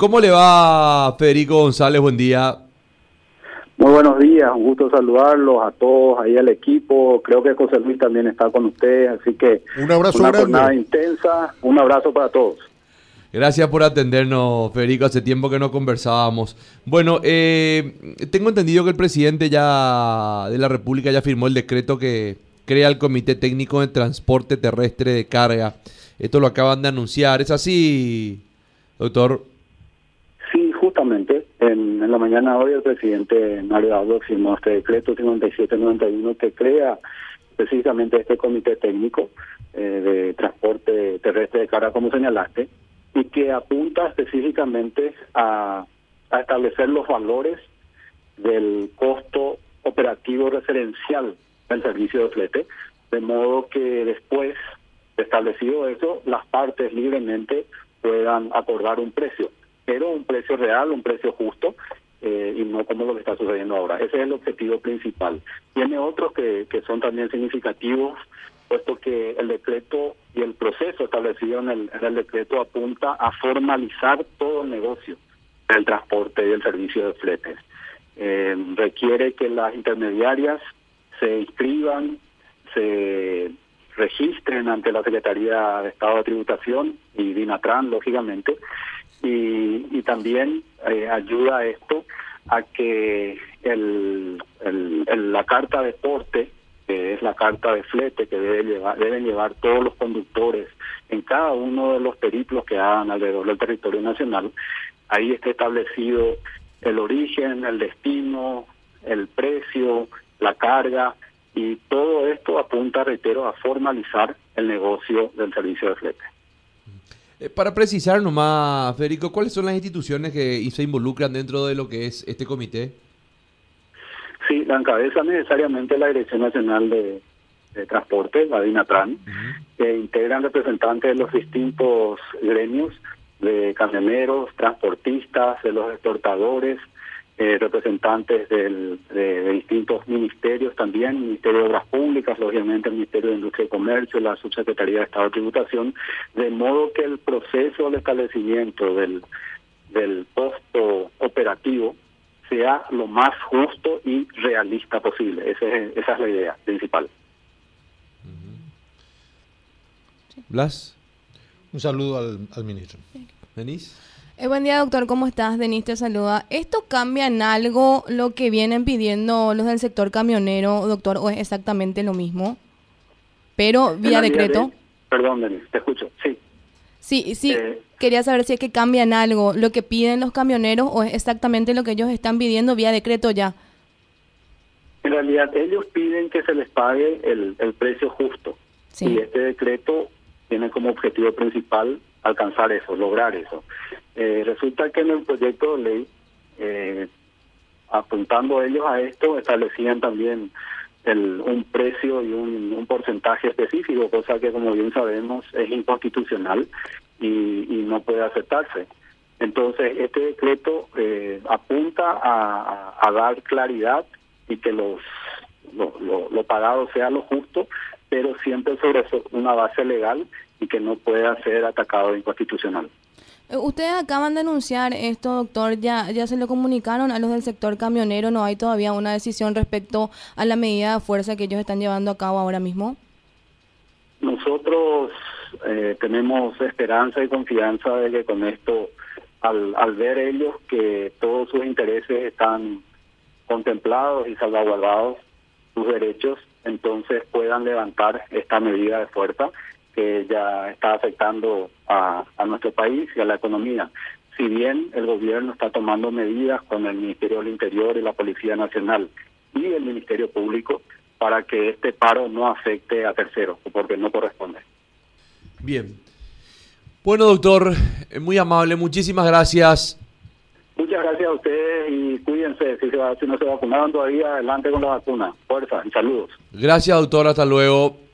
¿Cómo le va Federico González? Buen día. Muy buenos días, un gusto saludarlos a todos, ahí al equipo. Creo que José Luis también está con ustedes, así que un abrazo una grande. jornada intensa. Un abrazo para todos. Gracias por atendernos, Federico. Hace tiempo que no conversábamos. Bueno, eh, tengo entendido que el presidente ya de la República ya firmó el decreto que crea el Comité Técnico de Transporte Terrestre de Carga. Esto lo acaban de anunciar. ¿Es así, doctor? Justamente. En, la mañana hoy el presidente Mario Abdo firmó este decreto 5791 que crea precisamente este comité técnico eh, de transporte terrestre de carga, como señalaste, y que apunta específicamente a, a establecer los valores del costo operativo referencial del servicio de flete, de modo que después de establecido eso, las partes libremente puedan acordar un precio, pero un precio real, un precio justo, eh, y no como lo que está sucediendo ahora. Ese es el objetivo principal. Tiene otros que, son también significativos, puesto que el decreto y el proceso establecido en el, en el decreto apunta a formalizar todo el negocio del transporte y el servicio de fletes. Eh, requiere que las intermediarias se inscriban, se registren ante la Secretaría de Estado de Tributación y DINATRAN, lógicamente, y, y también eh, ayuda esto a que el, el, la carta de porte, que es la carta de flete que debe llevar, deben llevar todos los conductores en cada uno de los periplos que hagan alrededor del territorio nacional, ahí está establecido el origen, el destino, el precio, la carga, y todo esto apunta, reitero, a formalizar el negocio del servicio de flete. Eh, para precisar nomás, Federico, ¿cuáles son las instituciones que se involucran dentro de lo que es este comité? Sí, la encabeza necesariamente la Dirección Nacional de, de Transporte, la DINATRAN, uh -huh. que integran representantes de los distintos gremios, de camioneros, transportistas, de los exportadores, eh, representantes del, de, de, distintos ministerios también, Ministerio de Obras Públicas, obviamente el Ministerio de Industria y Comercio, la Subsecretaría de Estado de Tributación, de modo que el proceso de establecimiento del, del costo operativo sea lo más justo y realista posible. Ese esa es la idea principal. Blas. Un saludo al, al ministro. ¿Denis? Eh, buen día, doctor. ¿Cómo estás? Denis te saluda. ¿Esto cambia en algo lo que vienen pidiendo los del sector camionero, doctor, o es exactamente lo mismo? Pero vía decreto. De... Perdón, Denis, te escucho. Sí. Sí, sí. Eh... Quería saber si es que cambia en algo lo que piden los camioneros o es exactamente lo que ellos están pidiendo vía decreto ya. En realidad, ellos piden que se les pague el, el precio justo. Sí. Y este decreto tiene como objetivo principal alcanzar eso, lograr eso. Eh, resulta que en el proyecto de ley, eh, apuntando ellos a esto, establecían también el, un precio y un, porcentaje específico, cosa que como bien sabemos es inconstitucional y, no puede aceptarse. Entonces, este decreto eh, apunta a, dar claridad y que lo, lo pagado sea lo justo, pero siempre sobre una base legal y que no pueda ser atacado de inconstitucional. Ustedes acaban de anunciar esto, doctor, ya ya se lo comunicaron a los del sector camionero, ¿no hay todavía una decisión respecto a la medida de fuerza que ellos están llevando a cabo ahora mismo? Nosotros eh, tenemos esperanza y confianza de que con esto, al, al ver ellos que todos sus intereses están contemplados y salvaguardados, sus derechos, entonces puedan levantar esta medida de fuerza que ya está afectando a, a, nuestro país y a la economía. Si bien el gobierno está tomando medidas con el Ministerio del Interior y la Policía Nacional y el Ministerio Público para que este paro no afecte a terceros, porque no corresponde. Bien. Bueno, doctor, muy amable, muchísimas gracias. Muchas gracias a ustedes y cuídense. Si, se va, si no se vacunaron todavía, adelante con la vacuna. Fuerza y saludos. Gracias, doctor. Hasta luego.